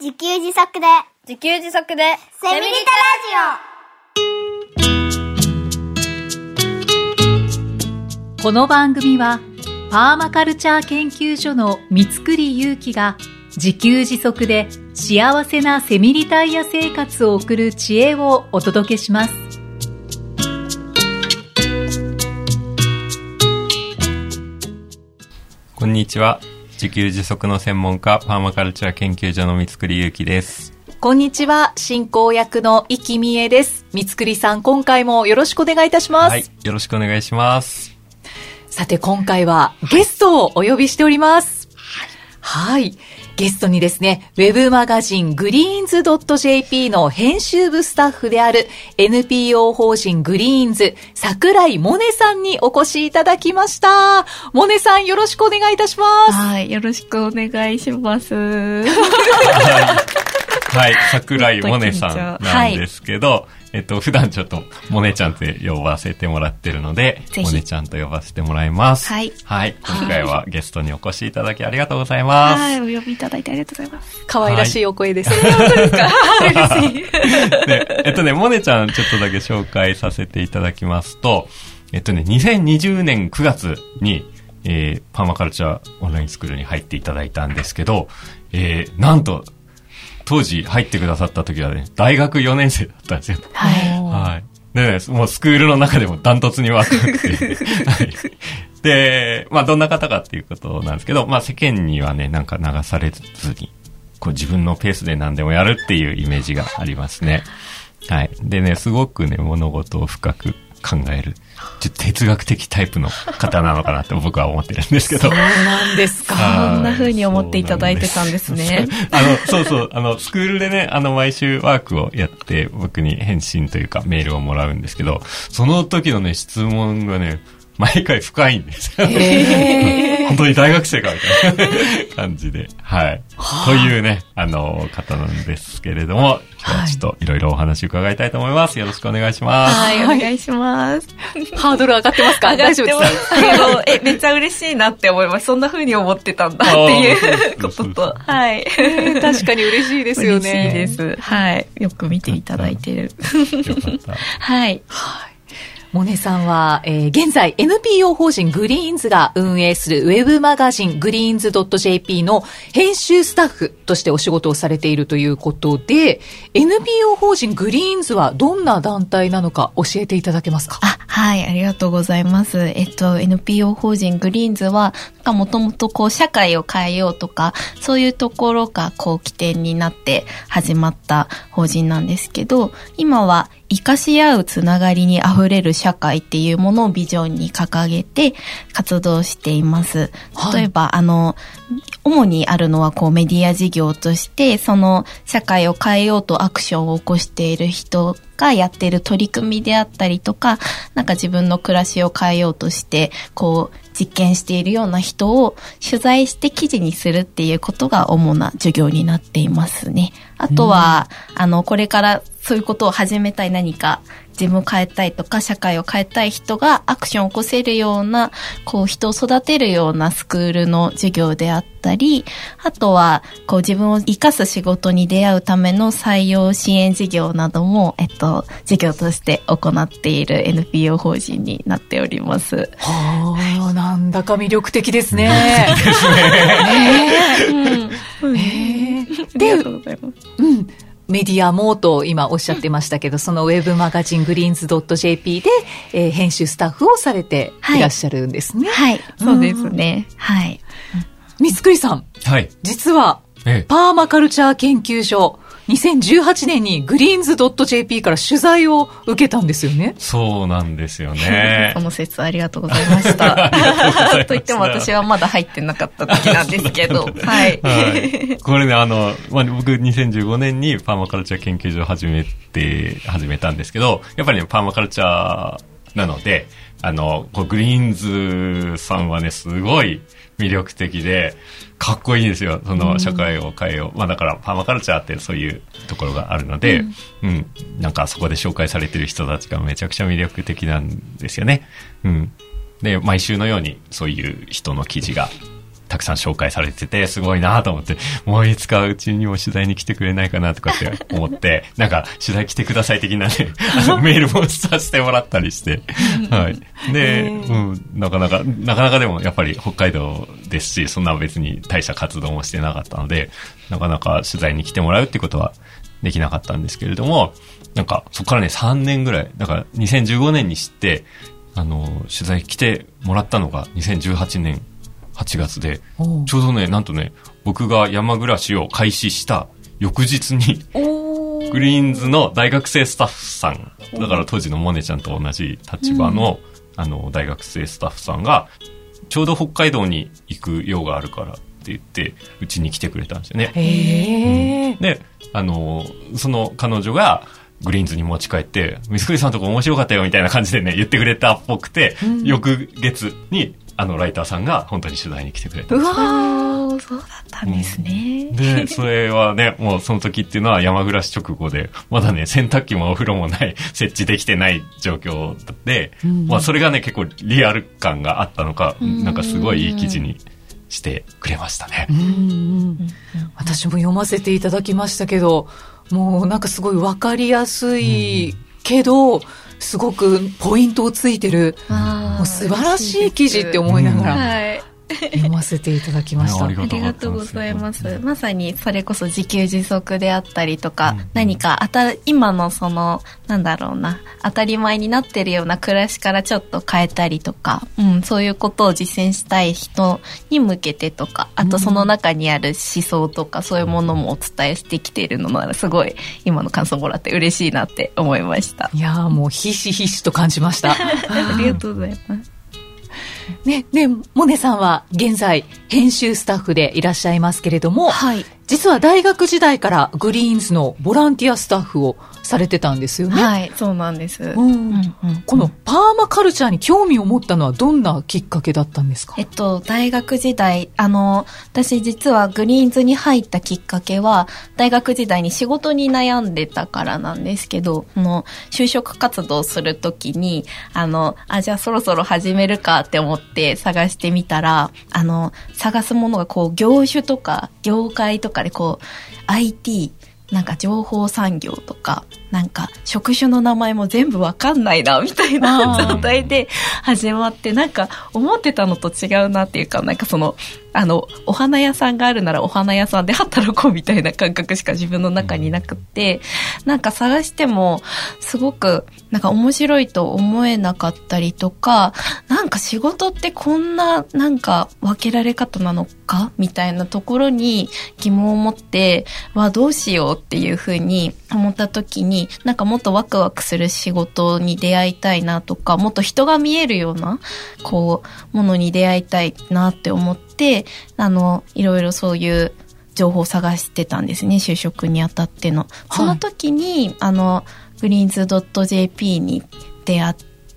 自給自足で、自給自足で、セミリタこの番組は、パーマカルチャー研究所の三つくりゆうきが、自給自足で幸せなセミリタイヤ生活を送る知恵をお届けします。こんにちは。自給自足の専門家、パーマカルチャー研究所の三つくりゆうきです。こんにちは、進行役の生きみえです。三つくりさん、今回もよろしくお願いいたします。はい。よろしくお願いします。さて今回はゲストをお呼びしております。はい。ゲストにですね、ウェブマガジングリーンズ .jp の編集部スタッフである NPO 法人グリーンズ櫻井杜音さんにお越しいただきました。萌音さんよろしくお願いいたします。はい、よろしくお願いします。はい。桜井萌音さんなんですけど、えっと、普段ちょっと、萌音ちゃんって呼ばせてもらってるので、ぜひ萌音ちゃんと呼ばせてもらいます。はいはい。今回はゲストにお越しいただきありがとうございます。はい、お呼びいただいてありがとうございます。可愛らしいお声です。で、えっとね、モネちゃんちょっとだけ紹介させていただきますと、えっとね、2020年9月に、えー、パーマカルチャーオンラインスクールに入っていただいたんですけど、えー、なんと、当時入ってくださった時はね、大学4年生だったんですよ。はい。はい。でね、もうスクールの中でもダントツに若くて、はい。で、まあどんな方かっていうことなんですけど、まあ世間にはね、なんか流されずに、こう自分のペースで何でもやるっていうイメージがありますね。はい。でね、すごくね、物事を深く考える、ちょっと哲学的タイプの方なのかなって僕は思ってるんですけど。そうなんですか。はいそんな風に思っていただいてたんですね。あの、そうそう、あの、スクールでね、あの、毎週ワークをやって、僕に返信というかメールをもらうんですけど、その時のね、質問がね、毎回深いんですよ。本当に大学生かみたいな感じで。はい。というね、あの、方なんですけれども、今日はちょっといろいろお話伺いたいと思います。よろしくお願いします。はい、お願いします。ハードル上がってますか？大丈夫ですか？すけど、え、めっちゃ嬉しいなって思います。そんな風に思ってたんだっていうことと、はい。確かに嬉しいですよね。嬉しいです。はい。よく見ていただいてる。よかった。はい。杜音さんは、えー現在 NPO 法人グリーンズが運営するウェブマガジングリーンズ .jp の編集スタッフとしてお仕事をされているということで、NPO 法人グリーンズはどんな団体なのか教えていただけますか？あ、はい、ありがとうございます。えっと、NPO 法人グリーンズは、もともとこう、社会を変えようとか、そういうところがこう、起点になって始まった法人なんですけど、今は、生かし合うつながりに溢れる社会っていうものをビジョンに掲げて活動しています。はい例えば、あの、主にあるのはこうメディア事業として、その社会を変えようとアクションを起こしている人がやっている取り組みであったりとか、なんか自分の暮らしを変えようとして、こう実験しているような人を取材して記事にするっていうことが主な授業になっていますね。あとは、あの、これからそういうことを始めたい何か自分を変えたいとか社会を変えたい人がアクションを起こせるような、こう人を育てるようなスクールの授業であったり、あとは、こう自分を生かす仕事に出会うための採用支援事業なども、えっと、授業として行っている NPO 法人になっております。はあ、なんだか魅力的ですね。うん。へえありがとうございます。うん。メディアもと今おっしゃってましたけど、そのウェブマガジングリーンズ .jp で、えー編集スタッフをされていらっしゃるんですね。はい、そうですね。はい。三つくりさん、はい。実は、ええパーマカルチャー研究所、2018年にグリーンズ .jp から取材を受けたんですよね。そうなんですよねそ。の節ありがとうございました。と言っても私はまだ入ってなかった時なんですけど、はい。はい。これね、あの、まあ、僕2015年にパーマカルチャー研究所を始めて、始めたんですけど、やっぱりね、パーマカルチャーなので、あの、こうグリーンズさんはね、すごい魅力的で、かっこいいですよ。その社会を変えよう。まあだから、パーマカルチャーってそういうところがあるので、うん、なんかそこで紹介されてる人たちがめちゃくちゃ魅力的なんですよね。うん。で、毎週のようにそういう人の記事がたくさん紹介されてて、すごいなと思って、もういつかうちにも取材に来てくれないかなとかって思って、なんか取材来てください的なね、あのメールもさせてもらったりして、はい。で、うん、なかなか、なかなかでもやっぱり北海道ですし、そんな別に大した活動もしてなかったので、なかなか取材に来てもらうってことはできなかったんですけれども、なんかそこからね3年ぐらい、だから2015年に知って、あの、取材来てもらったのが2018年8月で、ちょうどね、なんとね、僕が山暮らしを開始した翌日に、グリーンズの大学生スタッフさん、だから当時のモネちゃんと同じ立場の、あの、大学生スタッフさんが、ちょうど北海道に行く用があるからって言って、うちに来てくれたんですよね。へえ。で、あの、その彼女が、グリーンズに持ち帰って、ミスクリさんとこ面白かったよみたいな感じでね、言ってくれたっぽくて、翌月に、あの、ライターさんが本当に取材に来てくれたんですうわそうだったんですね。で、それはね、もうその時っていうのは山暮らし直後で、まだね、洗濯機もお風呂もない、設置できてない状況で、まあそれがね、結構リアル感があったのか、なんかすごいいい記事にしてくれましたね。うんうん。私も読ませていただきましたけど、もうなんかすごいわかりやすいけど、すごくポイントをついてる、もう素晴らしい記事って思いながら。はい。読ませていただきました。ありがとうございます。まさにそれこそ自給自足であったりとか、何かあた、今のその、なんだろうな、当たり前になってるような暮らしからちょっと変えたりとか、うん、そういうことを実践したい人に向けてとか、あとその中にある思想とか、そういうものもお伝えしてきているのなら、すごい今の感想もらって嬉しいなって思いました。いやーもうひしひしと感じました。ありがとうございます。ね、ね、モネさんは現在編集スタッフでいらっしゃいますけれども、はい。実は大学時代からグリーンズのボランティアスタッフをされてたんですよね。はい、そうなんです。うんうんうんこのパーマカルチャーに興味を持ったのはどんなきっかけだったんですか？えっと、大学時代、あの、私実はグリーンズに入ったきっかけは、大学時代に仕事に悩んでたからなんですけど、この、就職活動するときに、あの、あ、じゃあそろそろ始めるかって思って探してみたら、あの、探すものがこう、業種とか、業界とかでこう、IT、なんか情報産業とか、なんか職種の名前も全部わかんないな、みたいな状態で始まって、なんか思ってたのと違うなっていうか、なんかその、あの、お花屋さんがあるならお花屋さんで働こうみたいな感覚しか自分の中になくって、なんか探しても、すごく、なんか面白いと思えなかったりとか、なんか仕事ってこんな、なんか分けられ方なのかみたいなところに疑問を持って、わ、どうしようっていうふうに思った時に、なんかもっとワクワクする仕事に出会いたいなとか、もっと人が見えるような、こう、ものに出会いたいなって思って、あの、いろいろそういう情報を探してたんですね、就職にあたっての。その時に、あの、グリーンズ .jp に出会っ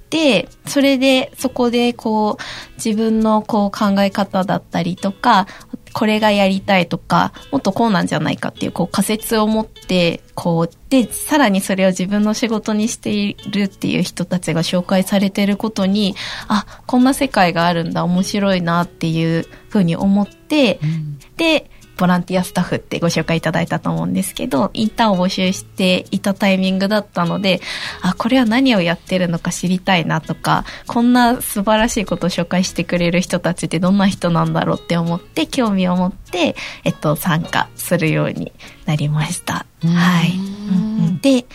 て、それで、そこでこう、自分のこう考え方だったりとか、これがやりたいとか、もっとこうなんじゃないかっていう、こう仮説を持って、こう、で、さらにそれを自分の仕事にしているっていう人たちが紹介されてることに、あ、こんな世界があるんだ、面白いなっていうふうに思って、で、ボランティアスタッフってご紹介いただいたと思うんですけど、インターンを募集していたタイミングだったので、あ、これは何をやってるのか知りたいなとか、こんな素晴らしいことを紹介してくれる人たちってどんな人なんだろうって思って、興味を持って、えっと、参加するようになりました。はい。うんうんで、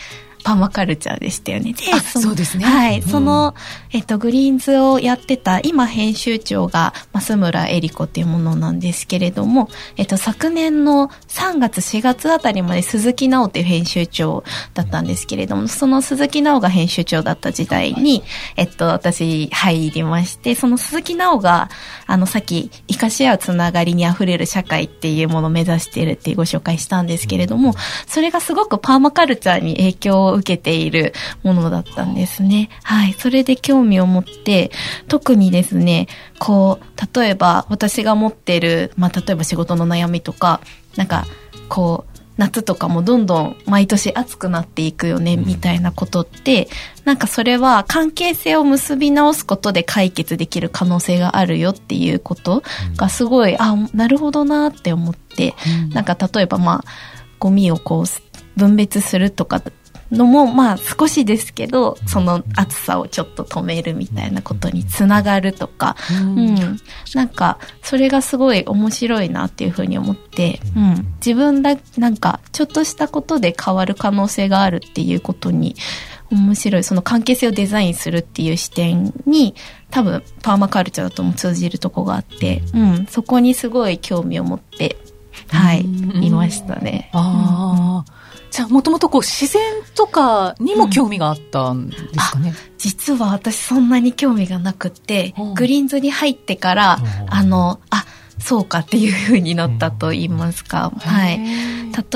パーマカルチャーでしたよね。であそうですねはい。その、えっと、グリーンズをやってた、今編集長が増村恵里子っていうものなんですけれども、えっと、昨年の3月、4月あたりまで鈴木直っていう編集長だったんですけれども、その鈴木直が編集長だった時代に、えっと、私入りまして、その鈴木直が、あの、さっき、生かし合うつながりに溢れる社会っていうものを目指しているってご紹介したんですけれども、それがすごくパーマカルチャーに影響を受けているものだったんですね。はい。それで興味を持って、特にですね、こう、例えば私が持ってる、まあ、例えば仕事の悩みとか、なんか、こう、夏とかもどんどん毎年暑くなっていくよね、みたいなことって、なんかそれは関係性を結び直すことで解決できる可能性があるよっていうことがすごい、あ、なるほどなって思って、なんか例えばまあ、ゴミをこう分別するとかのもまあ少しですけど、その暑さをちょっと止めるみたいなことにつながるとか、うん。なんか、それがすごい面白いなっていうふうに思って、うん。自分だ、なんか、ちょっとしたことで変わる可能性があるっていうことに、面白い、その関係性をデザインするっていう視点に、多分、パーマカルチャーとも通じるとこがあって、うん。そこにすごい興味を持って、はい、うんいましたね。ああ。じゃあ、もともとこう、自然とかにも興味があったんですかね？実は私そんなに興味がなくってうん、グリーンズに入ってからうん、あの、あ、そうかっていう風になったと言いますか。はい。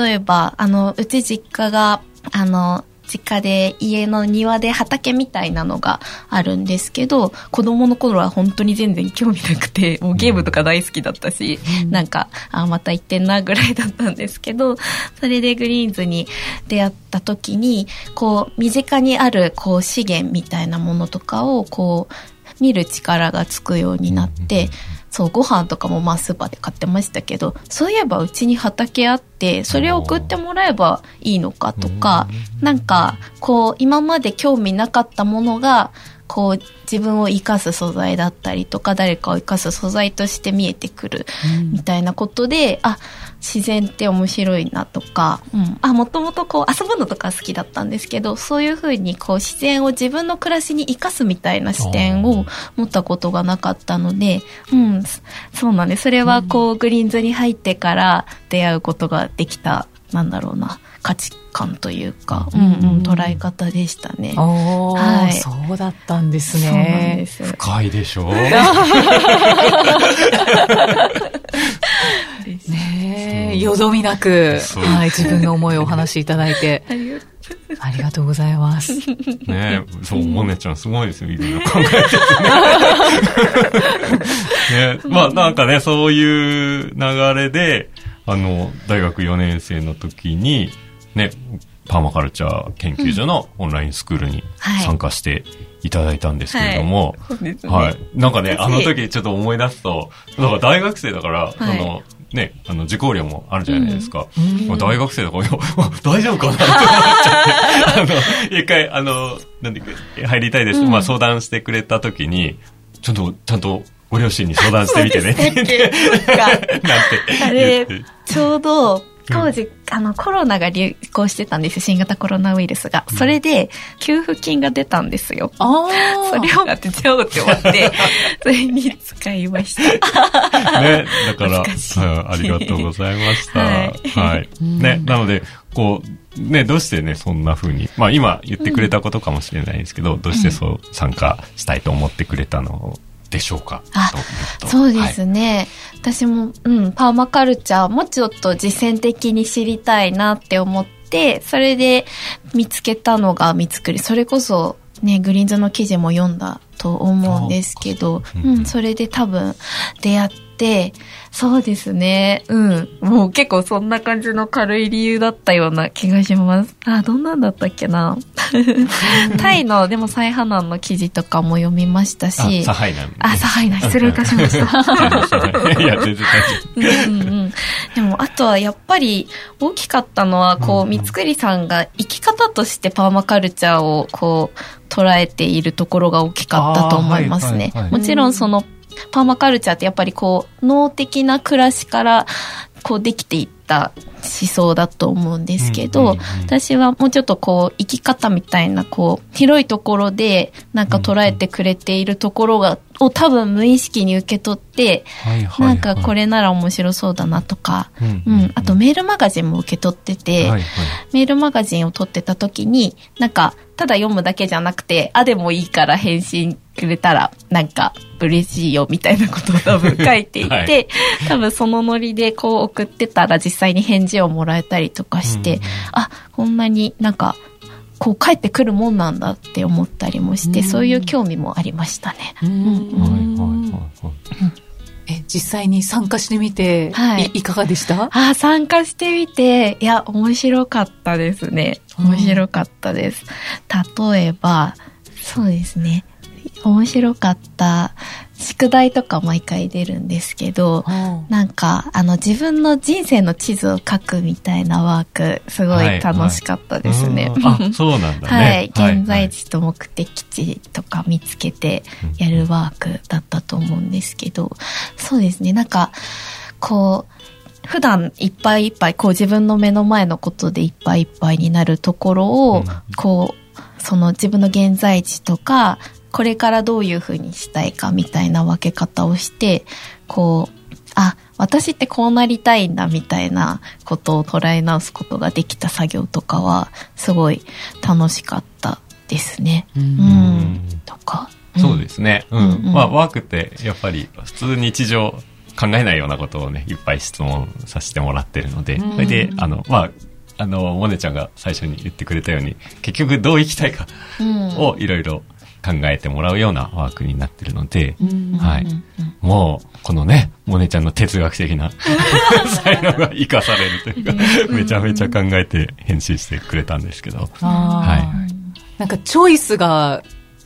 例えば、あの、うち実家が、あの、実家で家の庭で畑みたいなのがあるんですけど、子供の頃は本当に全然興味なくて、もうゲームとか大好きだったし、なんか、あ、また行ってんなぐらいだったんですけど、それでグリーンズに出会った時に、こう、身近にある、こう、資源みたいなものとかを、こう、見る力がつくようになって、そう、ご飯とかもまあスーパーで買ってましたけど、そういえばうちに畑あって、それを送ってもらえばいいのかとか、なんか、こう、今まで興味なかったものが、こう、自分を生かす素材だったりとか、誰かを生かす素材として見えてくる、みたいなことで、あ、自然って面白いなとか、うん。あ、もともとこう遊ぶのとか好きだったんですけど、そういうふうにこう自然を自分の暮らしに生かすみたいな視点を持ったことがなかったので、うん、そそうなんです。それはこう、グリーンズに入ってから出会うことができた、なんだろうな、価値観というか、うんうん、捉え方でしたね。はいそうだったんですね。す。深いでしょ？う。ねえ、よどみなく、はい、自分の思いをお話しいただいて、ありがとありがとうございます。ねそう、モネちゃんすごいですよ、いろいろ考えててね。ねまあなんかね、そういう流れで、あの、大学4年生の時に、ね、パーマカルチャー研究所のオンラインスクールにはい参加していただいたんですけれども、そうですね。はい。なんかね、私。あの時ちょっと思い出すと、だから大学生だから、い。その、ね、あの、受講料もあるじゃないですか。うん。まあ大学生だから、大丈夫かな？って思っちゃって、あの、一回、あの、なんで入りたいです、うん。まあ相談してくれた時に、ちゃんと、ちゃんと、ご両親に相談してみてね あ言れって。、ちょうど、当時、あの、コロナが流行してたんですよ、新型コロナウイルスが。それで、給付金が出たんですよ。ああ。それを当てちゃおうって思って、それに使いました。ね、だから、懐かしいはいありがとうございました。ははいい。ね、なので、こう、ね、どうしてね、そんな風に、まあ今言ってくれたことかもしれないですけど、どうしてそう参加したいと思ってくれたのでしょうか？あそうですね。私も、うん、パーマカルチャーもちょっと実践的に知りたいなって思って、それで見つけたのが見つくり。それこそ、ね、グリーンズの記事も読んだと思うんですけど、あうんうん、それで多分出会って、そうですね。うん。もう結構そんな感じの軽い理由だったような気がします。あ、どんなんだったっけな。タイの、でも再破難の記事とかも読みましたし。あ、サハイなんであ、サハイナ、失礼いたしました。いや、全然大丈うんうんうん。でも、あとはやっぱり大きかったのは、こう、三つくりさんが生き方としてパーマカルチャーを、こう、捉えているところが大きかったと思いますね。もちろんその、パーマカルチャーってやっぱりこう、脳的な暮らしから、こうできていった思想だと思うんですけど、うんうんうん私はもうちょっとこう、生き方みたいな、こう、広いところで、なんか捉えてくれているところが、を多分無意識に受け取って、夫。はいはいはいなんかこれなら面白そうだなとか、うんうん、あとメールマガジンも受け取ってて、はいはい。メールマガジンを取ってた時に、なんか、ただ読むだけじゃなくて、あでもいいから返信くれたら、なんか、嬉しいよ、みたいなことを多分書いていて、はい。多分そのノリでこう送ってたら実際に返事をもらえたりとかして、うん。あ、こんなになんか、こう帰ってくるもんなんだって思ったりもして、うんそういう興味もありましたね。うんうんはいはいはいはい。え、実際に参加してみて、はいい、いかがでした？あー参加してみて、いや、面白かったですね。面白かったです。例えば、そうですね。面白かった、宿題とか毎回出るんですけど、なんか、あの、自分の人生の地図を書くみたいなワーク、すごい楽しかったですね。うん。あ、そうなんだね。はい、現在地と目的地とか見つけてやるワークだったと思うんですけど、そうですね、なんか、こう、普段いっぱいいっぱい、こう自分の目の前のことでいっぱいいっぱいになるところを、うん。こう、その自分の現在地とか、これからどういう風にしたいかみたいな分け方をして、こう、あ、私ってこうなりたいんだみたいなことを捉え直すことができた作業とかは、すごい楽しかったですね。うんうん。とか。そうですね。うん。うんうんまあ、ワークって、やっぱり、普通日常考えないようなことをね、いっぱい質問させてもらってるので、うんそれで、あの、まあ、あの、モネちゃんが最初に言ってくれたように、結局どう生きたいかうん。をいろいろ考えてもらうようなワークになってるので、うん。はい。もう、このね、モネちゃんの哲学的な 才能が活かされるというか、めちゃめちゃ考えて編集してくれたんですけど、はなんかチョイスが、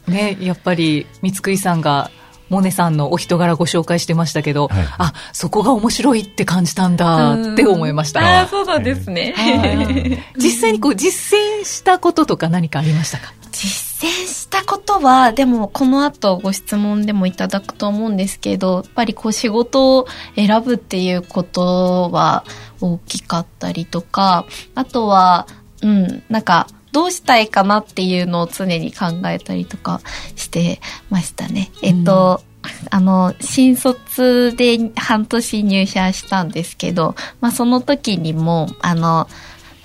ね、やっぱり、三つくりさんが、モネさんのお人柄ご紹介してましたけど、はい。あ、そこが面白いって感じたんだって思いました。ああ、そうなんですね。はい。実際にこう実践したこととか何かありましたか？実践したことは、でもこの後ご質問でもいただくと思うんですけど、やっぱりこう仕事を選ぶっていうことは大きかったりとか、あとは、うん、なんか、どうしたいかなっていうのを常に考えたりとかしてましたね。えっと、あの、新卒で半年入社したんですけど、まあその時にも、あの、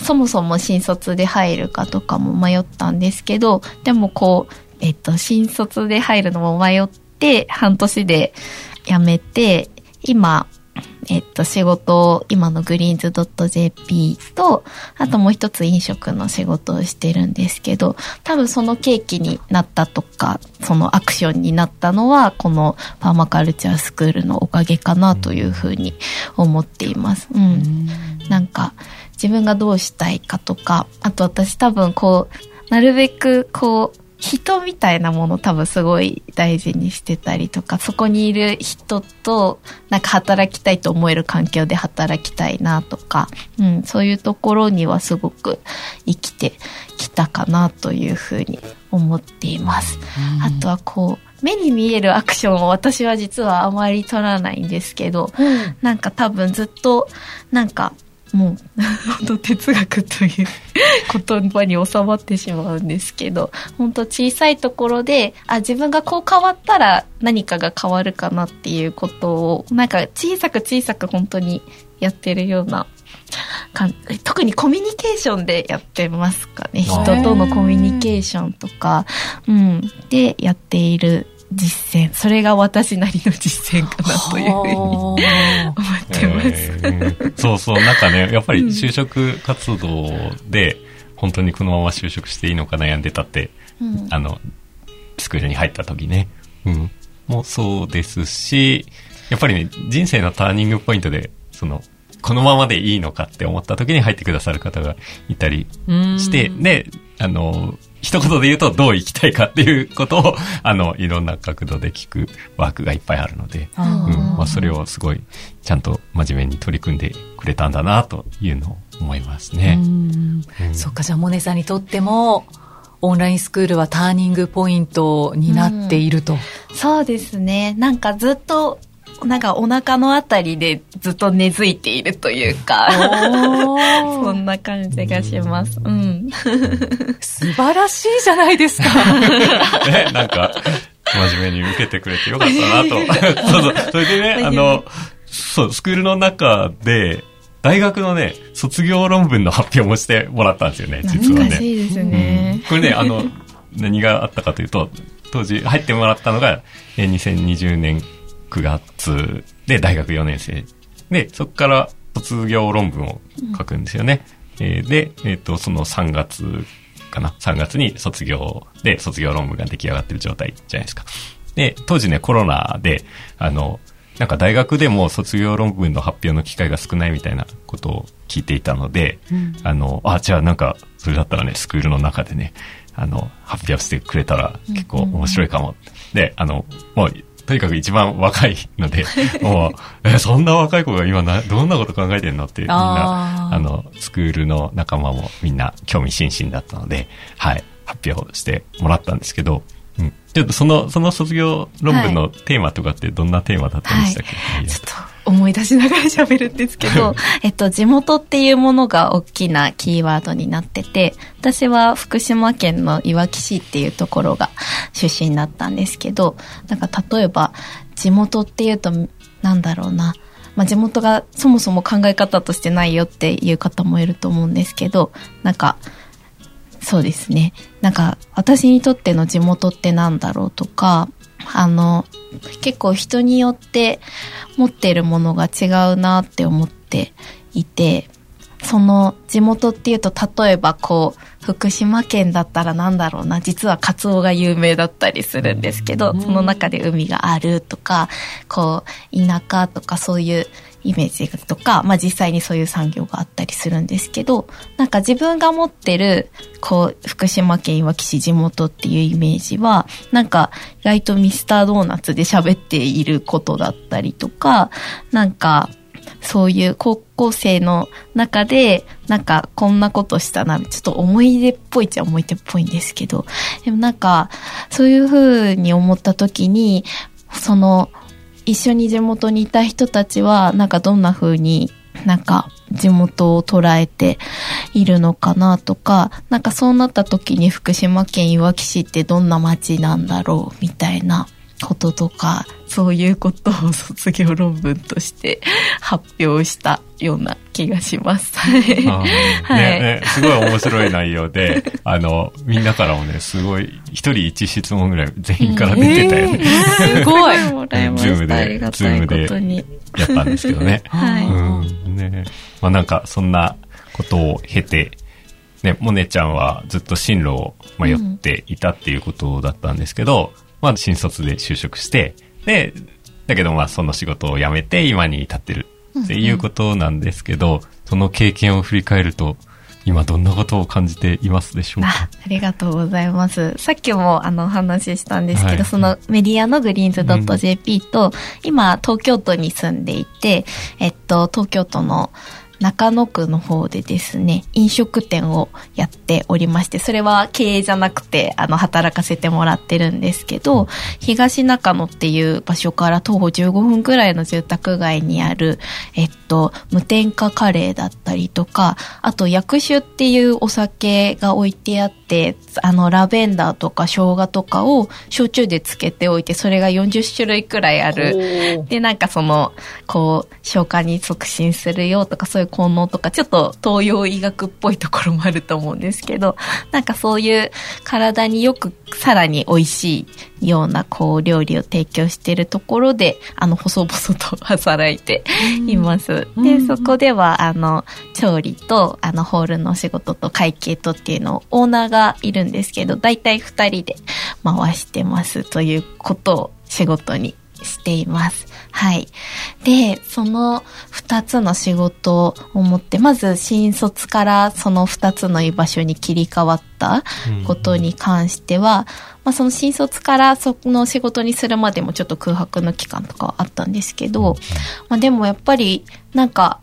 そもそも新卒で入るかとかも迷ったんですけど、でもこう、えっと、新卒で入るのも迷って、半年で辞めて、今、えっと、仕事を、今のグリーンズ .jp と、あともう一つ飲食の仕事をしてるんですけど、多分その契機になったとか、そのアクションになったのは、このパーマカルチャースクールのおかげかなというふうに思っています。うん。なんか、自分がどうしたいかとか、あと私多分こう、なるべくこう、人みたいなもの多分すごい大事にしてたりとか、そこにいる人となんか働きたいと思える環境で働きたいなとか、うん、そういうところにはすごく生きてきたかなというふうに思っています。あとはこう、目に見えるアクションを私は実はあまり取らないんですけど、なんか多分ずっと、なんか、もう、本当哲学という言葉に収まってしまうんですけど、本当小さいところで、あ、自分がこう変わったら何かが変わるかなっていうことを、なんか小さく小さく本当にやってるような感特にコミュニケーションでやってますかね。人とのコミュニケーションとか、うん、でやっている実践。それが私なりの実践かなというふうに思ってます。えー。そうそう、なんかね、やっぱり就職活動で、本当にこのまま就職していいのか悩んでたって、うん。あの、スクールに入った時ね、うん、もうそうですし、やっぱりね、人生のターニングポイントで、その、このままでいいのかって思った時に入ってくださる方がいたりして、で、あの、一言で言うとどう生きたいかっていうことを、あの、いろんな角度で聞くワークがいっぱいあるので、あうんまあ、それをすごいちゃんと真面目に取り組んでくれたんだなというのを思いますね。うんそっか、じゃあ、モネさんにとっても、オンラインスクールはターニングポイントになっていると。そうですね。なんかずっと、なんかお腹のあたりでずっと根付いているというか、そんな感じがします。うん。素晴らしいじゃないですか。ね、なんか、真面目に受けてくれてよかったなと。そうそう。それでね、あの、そう、スクールの中で、大学のね、卒業論文の発表もしてもらったんですよね、実はね。難しいですね。これね、あの、何があったかというと、当時入ってもらったのが、えー2020年9月で大学4年生。で、そこから卒業論文を書くんですよね。えーで、えっ、と、その3月かな ?3 月に卒業で、卒業論文が出来上がってる状態じゃないですか。で、当時ね、コロナで、あの、なんか大学でも卒業論文の発表の機会が少ないみたいなことを聞いていたので、あの、あ、じゃあなんか、それだったらね、スクールの中でね、あの、発表してくれたら結構面白いかも。で、あの、もう、とにかく一番若いので、もう、え、そんな若い子が今な、どんなこと考えてんのって、みんな、あの、スクールの仲間もみんな興味津々だったので、はい、発表してもらったんですけど、うん。ちょっとその、その卒業論文のテーマとかってどんなテーマだったんでしたっけ、ちょっと思い出しながら喋るんですけど、えっと、地元っていうものが大きなキーワードになってて、私は福島県のいわき市っていうところが出身だったんですけど、なんか例えば、地元っていうと、なんだろうな、まあ、地元がそもそも考え方としてないよっていう方もいると思うんですけど、なんか、そうですね。なんか、私にとっての地元ってなんだろうとか、あの、結構人によって持っているものが違うなって思っていて、その地元っていうと、例えばこう、福島県だったらなんだろうな、実はカツオが有名だったりするんですけど、その中で海があるとか、こう、田舎とかそういうイメージとか、まあ実際にそういう産業があったりするんですけど、なんか自分が持ってる、こう、福島県いわき市地元っていうイメージは、なんか意外とミスタードーナツで喋っていることだったりとか、なんか、そういう高校生の中で、なんかこんなことしたな、ちょっと思い出っぽいっちゃ思い出っぽいんですけど、でもなんか、そういう風に思った時に、その、一緒に地元にいた人たちは、なんかどんな風になんか地元を捉えているのかなとか、なんかそうなった時に福島県いわき市ってどんな街なんだろうみたいな。こととか、そういうことを卒業論文として 発表したような気がします。あーはいねねすごい面白い内容で、あの、みんなからもね、すごい、一人一質問ぐらい全員から出てたよね。すごい。ズームでありがたいことに。やったんですけどね。はいうん。ねまあなんか、そんなことを経て、ね、モネちゃんはずっと進路を迷っていたっていうことだったんですけど、まあ新卒で就職して、で、だけどまあその仕事を辞めて今に至ってるっていうことなんですけど、その経験を振り返ると、今どんなことを感じていますでしょうあか？ありがとうございます。さっきもあのお話ししたんですけど、はい。そのメディアのグリーンズ .jp と、今東京都に住んでいて、えっと、東京都の中野区の方でですね、飲食店をやっておりまして、それは経営じゃなくて、あの、働かせてもらってるんですけど、東中野っていう場所から徒歩15分くらいの住宅街にある、えっと、無添加カレーだったりとか、あと薬酒っていうお酒が置いてあって、あの、ラベンダーとか生姜とかを焼酎で漬けておいて、それが40種類くらいある。で、なんかその、こう、消化に促進するよとか、そういう効能とか、ちょっと東洋医学っぽいところもあると思うんですけど、なんかそういう体によくさらに美味しいような、こう、料理を提供しているところで、あの、細々と働いています。で、そこでは、あの、調理と、あの、ホールのお仕事と会計とっていうのを、オーナーがいるんですけど、だいたい二人で回してますということを仕事にしています。はい。で、その二つの仕事を持って、まず新卒からその二つの居場所に切り替わったことに関しては、まあその新卒からその仕事にするまでもちょっと空白の期間とかはあったんですけど、まあでもやっぱりなんか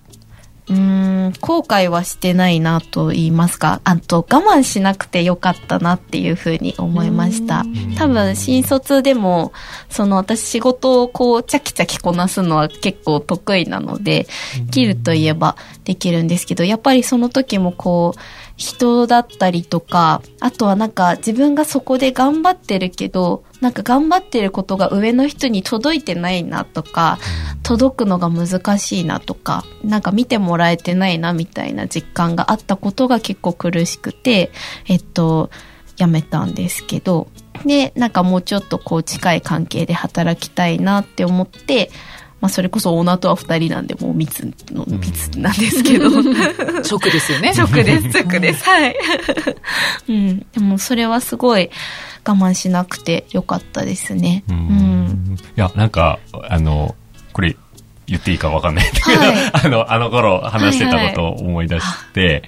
うーん、後悔はしてないなと言いますか、あと我慢しなくてよかったなっていうふうに思いました。多分新卒でも、その私仕事をこうチャキチャキこなすのは結構得意なので、できるといえばできるんですけど、やっぱりその時もこう、人だったりとか、あとはなんか自分がそこで頑張ってるけど、なんか頑張ってることが上の人に届いてないなとか、届くのが難しいなとか、なんか見てもらえてないなみたいな実感があったことが結構苦しくて、えっと、やめたんですけど、で、なんかもうちょっとこう近い関係で働きたいなって思って、まあそれこそオーナーとは二人なんでもう密の、密なんですけど、直ですよね。直です、直です。はい。うん。でもそれはすごい我慢しなくてよかったですね。ううん。んいや、なんか、あの、これ言っていいかわかんないんだけど、はいあの、あの頃話してたことを思い出して、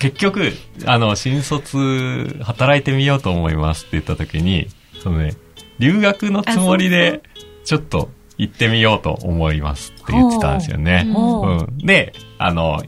結局、あの、新卒働いてみようと思いますって言った時に、そのね、留学のつもりで、ちょっと行ってみようと思いますって言ってたんですよね。ほううん、で、あの、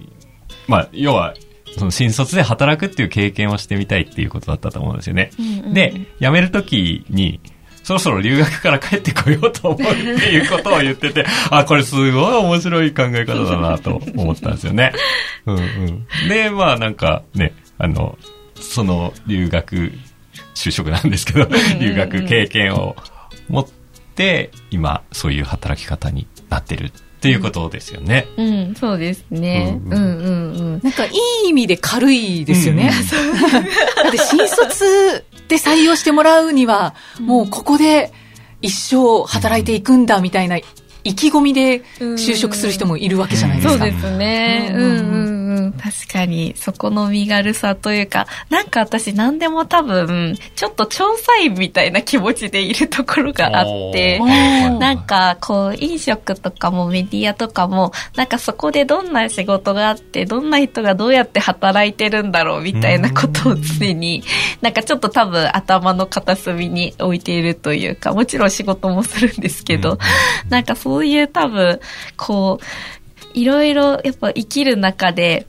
まあ、要は、その新卒で働くっていう経験をしてみたいっていうことだったと思うんですよね。で、辞めるときに、そろそろ留学から帰ってこようと思うっていうことを言ってて、あ、これすごい面白い考え方だなと思ったんですよね。うんうん。で、まあなんかね、あの、その留学、就職なんですけど、留学経験を持って、今そういう働き方になってるっていうことですよね。うん、そうですね。ううんんうんうん。なんかいい意味で軽いですよね。だって新卒で採用してもらうには、もうここで一生働いていくんだみたいな意気込みで就職する人もいるわけじゃないですか。そうですね。ううんんうんうん。確かに、そこの身軽さというか、なんか私何でも多分、ちょっと調査員みたいな気持ちでいるところがあってなんか、こう、飲食とかもメディアとかも、なんかそこでどんな仕事があって、どんな人がどうやって働いてるんだろうみたいなことを常に、なんかちょっと多分頭の片隅に置いているというか、もちろん仕事もするんですけど、なんかそういう多分、こう、いろいろやっぱ生きる中で、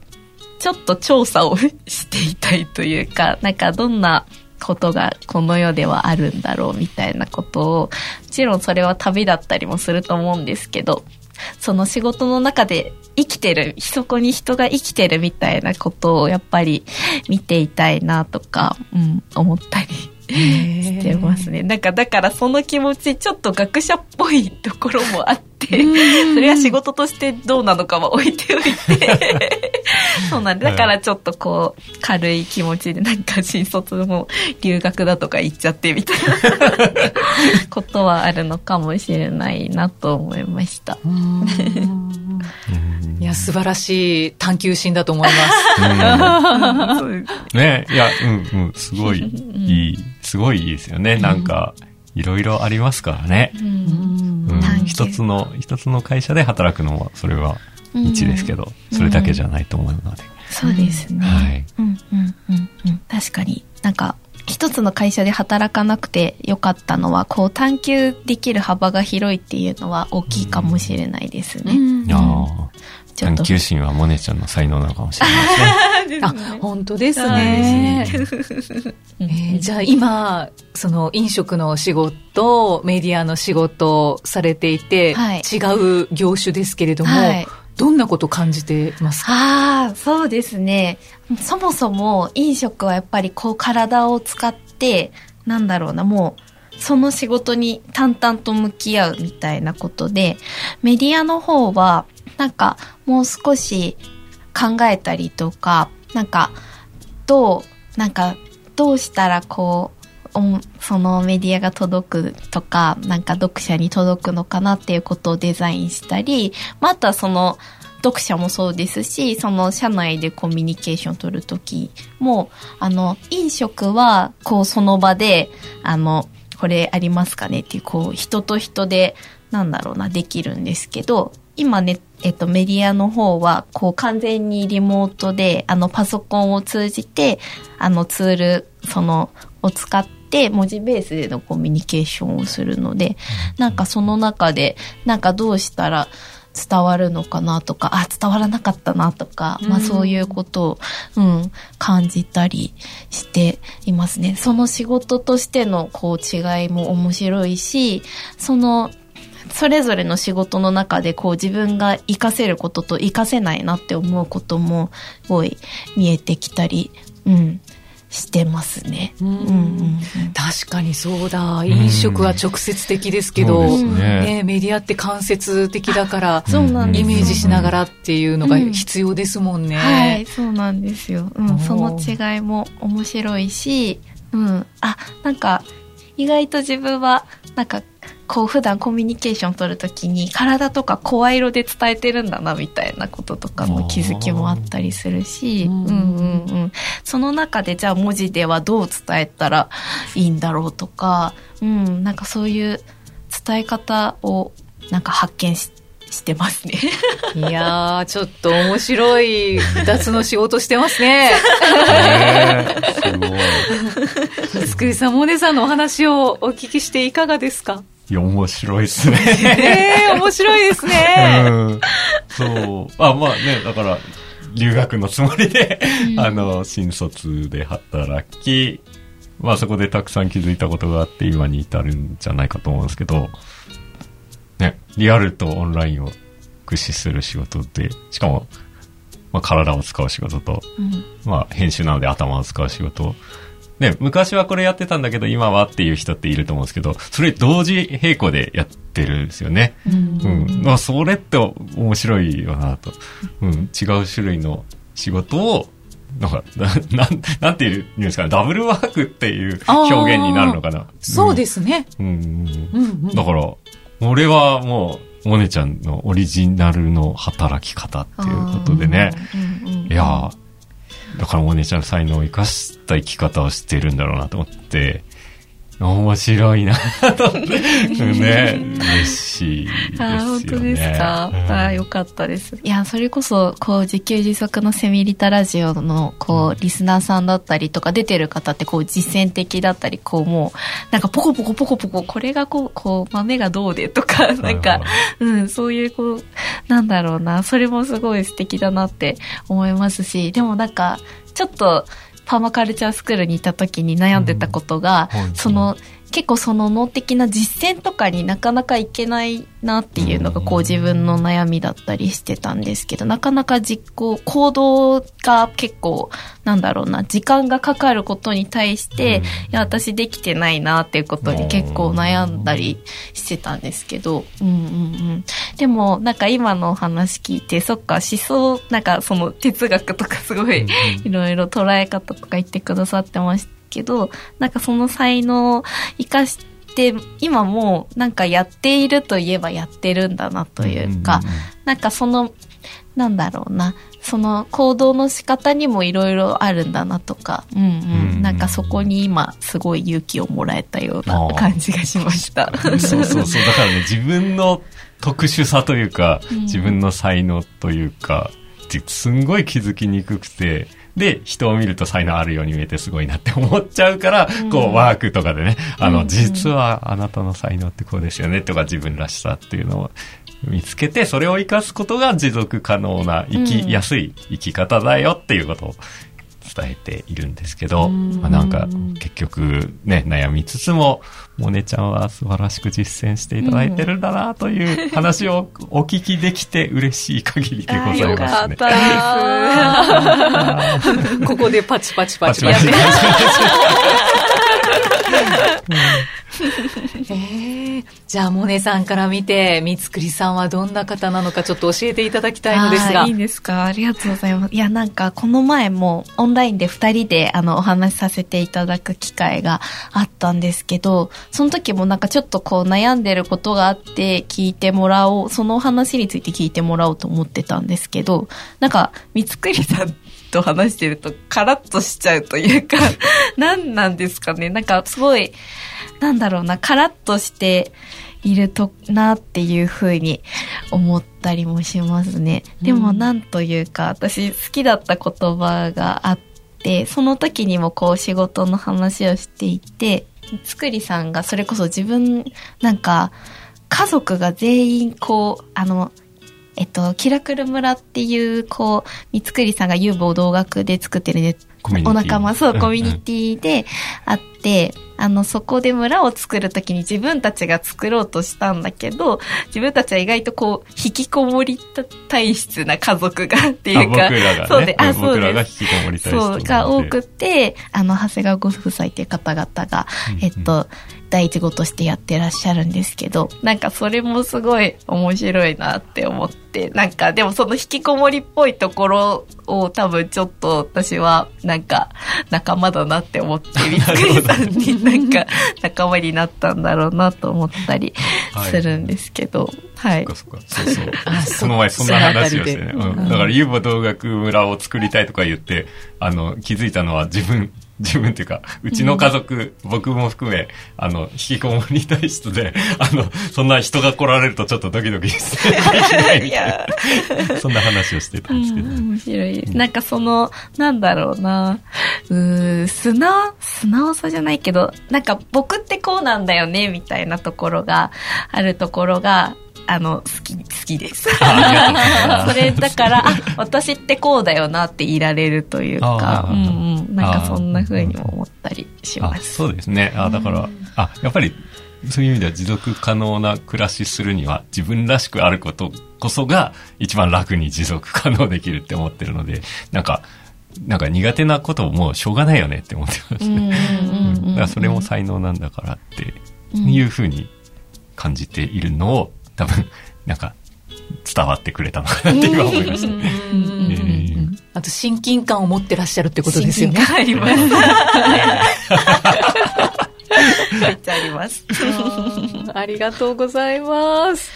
ちょっと調査をしていたいというか、なんかどんなことがこの世ではあるんだろうみたいなことを、もちろんそれは旅だったりもすると思うんですけど、その仕事の中で生きてる、そこに人が生きてるみたいなことをやっぱり見ていたいなとか、うん、思ったりしてますね。なんかだからその気持ちちょっと学者っぽいところもあって、それは仕事としてどうなのかは置いておいて、そうなんで、だからちょっとこう軽い気持ちでなんか新卒も留学だとか言っちゃってみたいな。ことはあるのかもしれないなと思いました。うん。いや、素晴らしい探求心だと思います。ねいや、うんうん、すごいいい、すごいいいですよね。なんか、いろいろありますからね。うん一つの、一つの会社で働くのは、それは道ですけど、それだけじゃないと思うので。そうですね。はいうんうんうんうん。確かに。なんか、一つの会社で働かなくてよかったのは、こう探求できる幅が広いっていうのは大きいかもしれないですね。いやーちょっと探求心はモネちゃんの才能なのかもしれないですね。あ、本当ですね。えーじゃあ今、その飲食の仕事、メディアの仕事をされていて、はい違う業種ですけれども、はいどんなこと感じてます？かああ、そうですね。そもそも飲食はやっぱりこう体を使って、なんだろうな、もう、その仕事に淡々と向き合うみたいなことで、メディアの方は、なんかもう少し考えたりとか、なんか、どう、なんか、どうしたらこう、そのメディアが届くとか、なんか読者に届くのかなっていうことをデザインしたり、またその読者もそうですし、その社内でコミュニケーションを取るときも、あの、飲食は、こうその場で、あの、これありますかねっていう、こう人と人で、なんだろうな、できるんですけど、今ね、えっと、メディアの方は、こう、完全にリモートで、あの、パソコンを通じて、あの、ツール、その、を使って、文字ベースでのコミュニケーションをするので、なんかその中で、なんかどうしたら伝わるのかなとか、あ、伝わらなかったなとか、まあそういうことを、うん、感じたりしていますね。その仕事としての、こう、違いも面白いし、その、それぞれの仕事の中でこう自分が活かせることと活かせないなって思うこともすごい見えてきたり、うん、してますね。うん。うんうん確かにそうだ。飲食は直接的ですけど、そうですね。ねメディアって間接的だから、そうなんですイメージしながらっていうのが必要ですもんね。はい、そうなんですよ。うん、その違いも面白いし、うん、あ、なんか、意外と自分は、なんか、こう普段コミュニケーション取るときに体とか声色で伝えてるんだなみたいなこととかの気づきもあったりするし、うんうんうん。その中でじゃあ文字ではどう伝えたらいいんだろうとか、うん、なんかそういう伝え方をなんか発見ししてますね。いや、ちょっと面白い二つの仕事してますね。ねすごい。つくりさん、モネさんのお話をお聞きしていかがですかいや、面白いですね。ええ面白いですね。うん。そう。あ、まあね、だから、留学のつもりで、あの、新卒で働き、まあそこでたくさん気づいたことがあって、今に至るんじゃないかと思うんですけど、ね、リアルとオンラインを駆使する仕事で、しかも、まあ体を使う仕事と、まあ編集なので頭を使う仕事ね、昔はこれやってたんだけど今はっていう人っていると思うんですけど、それ同時並行でやってるんですよね。うん。まあ、それって面白いよなと。うん。違う種類の仕事を、なんか、な なん、なんていうんですかね、ダブルワークっていう表現になるのかな。そうですね。うん。うん。うんうんだから、俺はもう、モネちゃんのオリジナルの働き方っていうことでね。いやーだからモネちゃんの才能を生かした生き方をしてるんだろうなと思って、面白いなね、嬉しいですよね。あー本当ですか。うんああ、よかったです。いや、それこそ、こう、自給自足のセミリタラジオの、こう、リスナーさんだったりとか、出てる方って、こう、実践的だったり、こう、もう、なんか、ポコポコポコポコ、これがこう、こう、豆がどうでとか、なんか、うん、そういう、こう、なんだろうな、それもすごい素敵だなって思いますし、でもなんか、ちょっと、パーマカルチャースクールにいた時に悩んでたことが、うんはいその、結構その脳的な実践とかになかなかいけないなっていうのがこう自分の悩みだったりしてたんですけど、なかなか実行、行動が結構、なんだろうな、時間がかかることに対して、うんいや、私できてないなっていうことに結構悩んだりしてたんですけど、うんうんうん。でも、なんか今のお話聞いて、そっか、思想、なんかその哲学とかすごい、いろいろ捉え方とか言ってくださってましたけど、なんかその才能を生かして、今もうなんかやっているといえばやってるんだなというか、なんかその、なんだろうな、その行動の仕方にもいろいろあるんだなとか、うんうん、うんなんかそこに今すごい勇気をもらえたような感じがしました。そうそうそう。だからね、自分の特殊さというか、うん自分の才能というか、すんごい気づきにくくて、で、人を見ると才能あるように見えてすごいなって思っちゃうから、こう、ワークとかでね、あの、実はあなたの才能ってこうですよね、とか自分らしさっていうのを見つけて、それを生かすことが持続可能な、生きやすい生き方だよっていうことを伝えているんですけど、まあ、なんか結局ね、悩みつつも、モネちゃんは素晴らしく実践していただいてるんだなという話をお聞きできて嬉しい限りでございますね。ここでパチパチパパチパチチパチ。えーじゃあ、モネさんから見て、三つくりさんはどんな方なのかちょっと教えていただきたいのですが。いいですか？ありがとうございます。いや、なんか、この前もオンラインで二人で、あの、お話しさせていただく機会があったんですけど、その時もなんかちょっとこう悩んでることがあって聞いてもらおう、そのお話について聞いてもらおうと思ってたんですけど、なんか、三つくりさんってと話してるとカラッとしちゃうというか、何なんですかね。なんかすごい、なんだろうな、カラッとしているとなっていうふうに思ったりもしますね。でもなんというか、私好きだった言葉があって、その時にもこう仕事の話をしていて、つくりさんがそれこそ自分、なんか、家族が全員こう、あの、えっと、キラクル村っていう、こう、三つくりさんが有望同学で作ってるネッお仲間、そう、うん。コミュニティであって、あの、そこで村を作るときに自分たちが作ろうとしたんだけど、自分たちは意外とこう、引きこもり体質な家族がっていうか、ね。そうで、あ、そうです。引きこもりたいそう、が多くて、あの、長谷川ご夫妻っていう方々が、えっと、第一号としてやってらっしゃるんですけど、なんかそれもすごい面白いなって思って、なんかでもその引きこもりっぽいところを多分ちょっと私はなんか仲間だなって思って、三つくりさんになんか仲間になったんだろうなと思ったりするんですけど、はい。そっかそっか。そうそうあ。その前そんな話をしてね。だから、ユーボ同学村を作りたいとか言って、あの、気づいたのは自分自分っていうか、うちの家族、僕も含め、あの、引きこもり体質で、あの、そんな人が来られるとちょっとドキドキしていみたいな、そんな話をしてたんですけど。面白いです。なんかその、なんだろうな、うー、素直、素直さじゃないけど、なんか僕ってこうなんだよね、みたいなところが、あるところが、あの、好き、好きです。それだから、あ、私ってこうだよなっていられるというかうんうん。なんかそんな風にも思ったりしあます。そうですね。あだから、あ、やっぱり、そういう意味では持続可能な暮らしするには自分らしくあることこそが一番楽に持続可能できるって思ってるので、なんか、なんか苦手なこともうしょうがないよねって思ってますね。からそれも才能なんだからっていうふうに感じているのを多分、なんか伝わってくれたのかなって今思いました。あと親近感を持ってらっしゃるってことですよね。あります。めっちゃあります。ありがとうございます。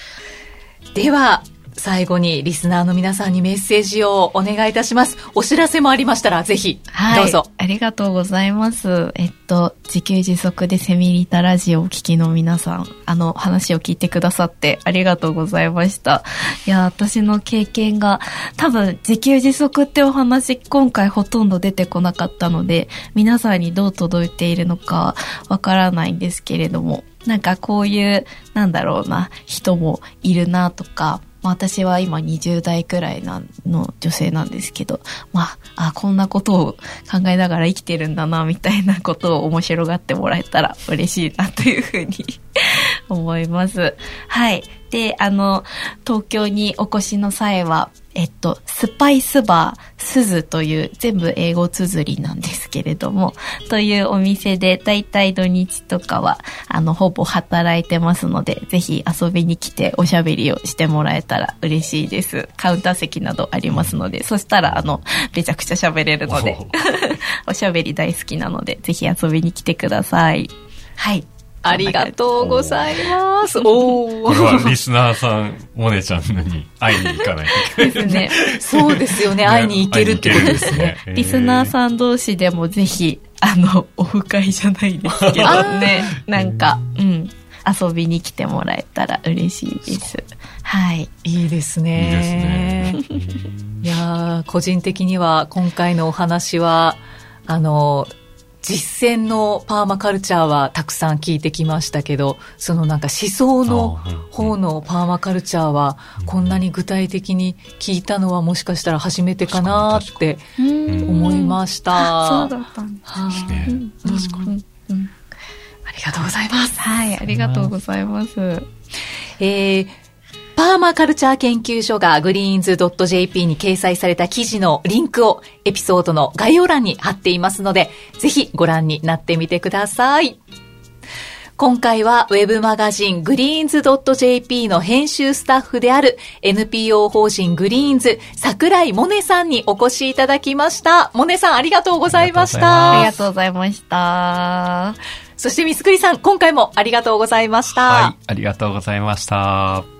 では、最後にリスナーの皆さんにメッセージをお願いいたします。お知らせもありましたら、ぜひ、はい。どうぞ。ありがとうございます。えっと、自給自足でセミリタラジオをお聞きの皆さん、あの、話を聞いてくださってありがとうございました。いや、私の経験が、多分、自給自足ってお話、今回ほとんど出てこなかったので、皆さんにどう届いているのかわからないんですけれども、なんかこういう、なんだろうな、人もいるなとか、まあ私は今20代くらいなの女性なんですけど、まあ、あ、こんなことを考えながら生きてるんだな、みたいなことを面白がってもらえたら嬉しいなというふうに 思います。はい。で、あの、東京にお越しの際は、えっと、スパイスバー、スズという、全部英語綴りなんですけれども、というお店で、だいたい土日とかは、あの、ほぼ働いてますので、ぜひ遊びに来ておしゃべりをしてもらえたら嬉しいです。カウンター席などありますので、そしたら、あの、めちゃくちゃ喋れるので、お しゃべり大好きなので、ぜひ遊びに来てください。はい。ありがとうございます。おこれー。はリスナーさん、モネちゃんのに会いに行かないといけない。ですね。そうですよね。会いに行けるってことですね。リスナーさん同士でもぜひ、あの、オフ会じゃないですけどね、なんか、うん、遊びに来てもらえたら嬉しいです。はい。いいですいいね。ですね。いやー個人的には今回のお話は、あの、実践のパーマカルチャーはたくさん聞いてきましたけど、そのなんか思想の方のパーマカルチャーは、こんなに具体的に聞いたのはもしかしたら初めてかなって思いました。そうだったんだ。はいねうん確かに。うんありがとうございます。はい、ありがとうございます。えーパーマカルチャー研究所がグリーンズ .jp に掲載された記事のリンクをエピソードの概要欄に貼っていますので、ぜひご覧になってみてください。今回はウェブマガジングリーンズ .jp の編集スタッフである NPO 法人グリーンズ櫻井杜音さんにお越しいただきました。杜音さんありがとうございましありがた。とうございました。そして三つくりさん今回もありがとうございました。はい、ありがとうございました。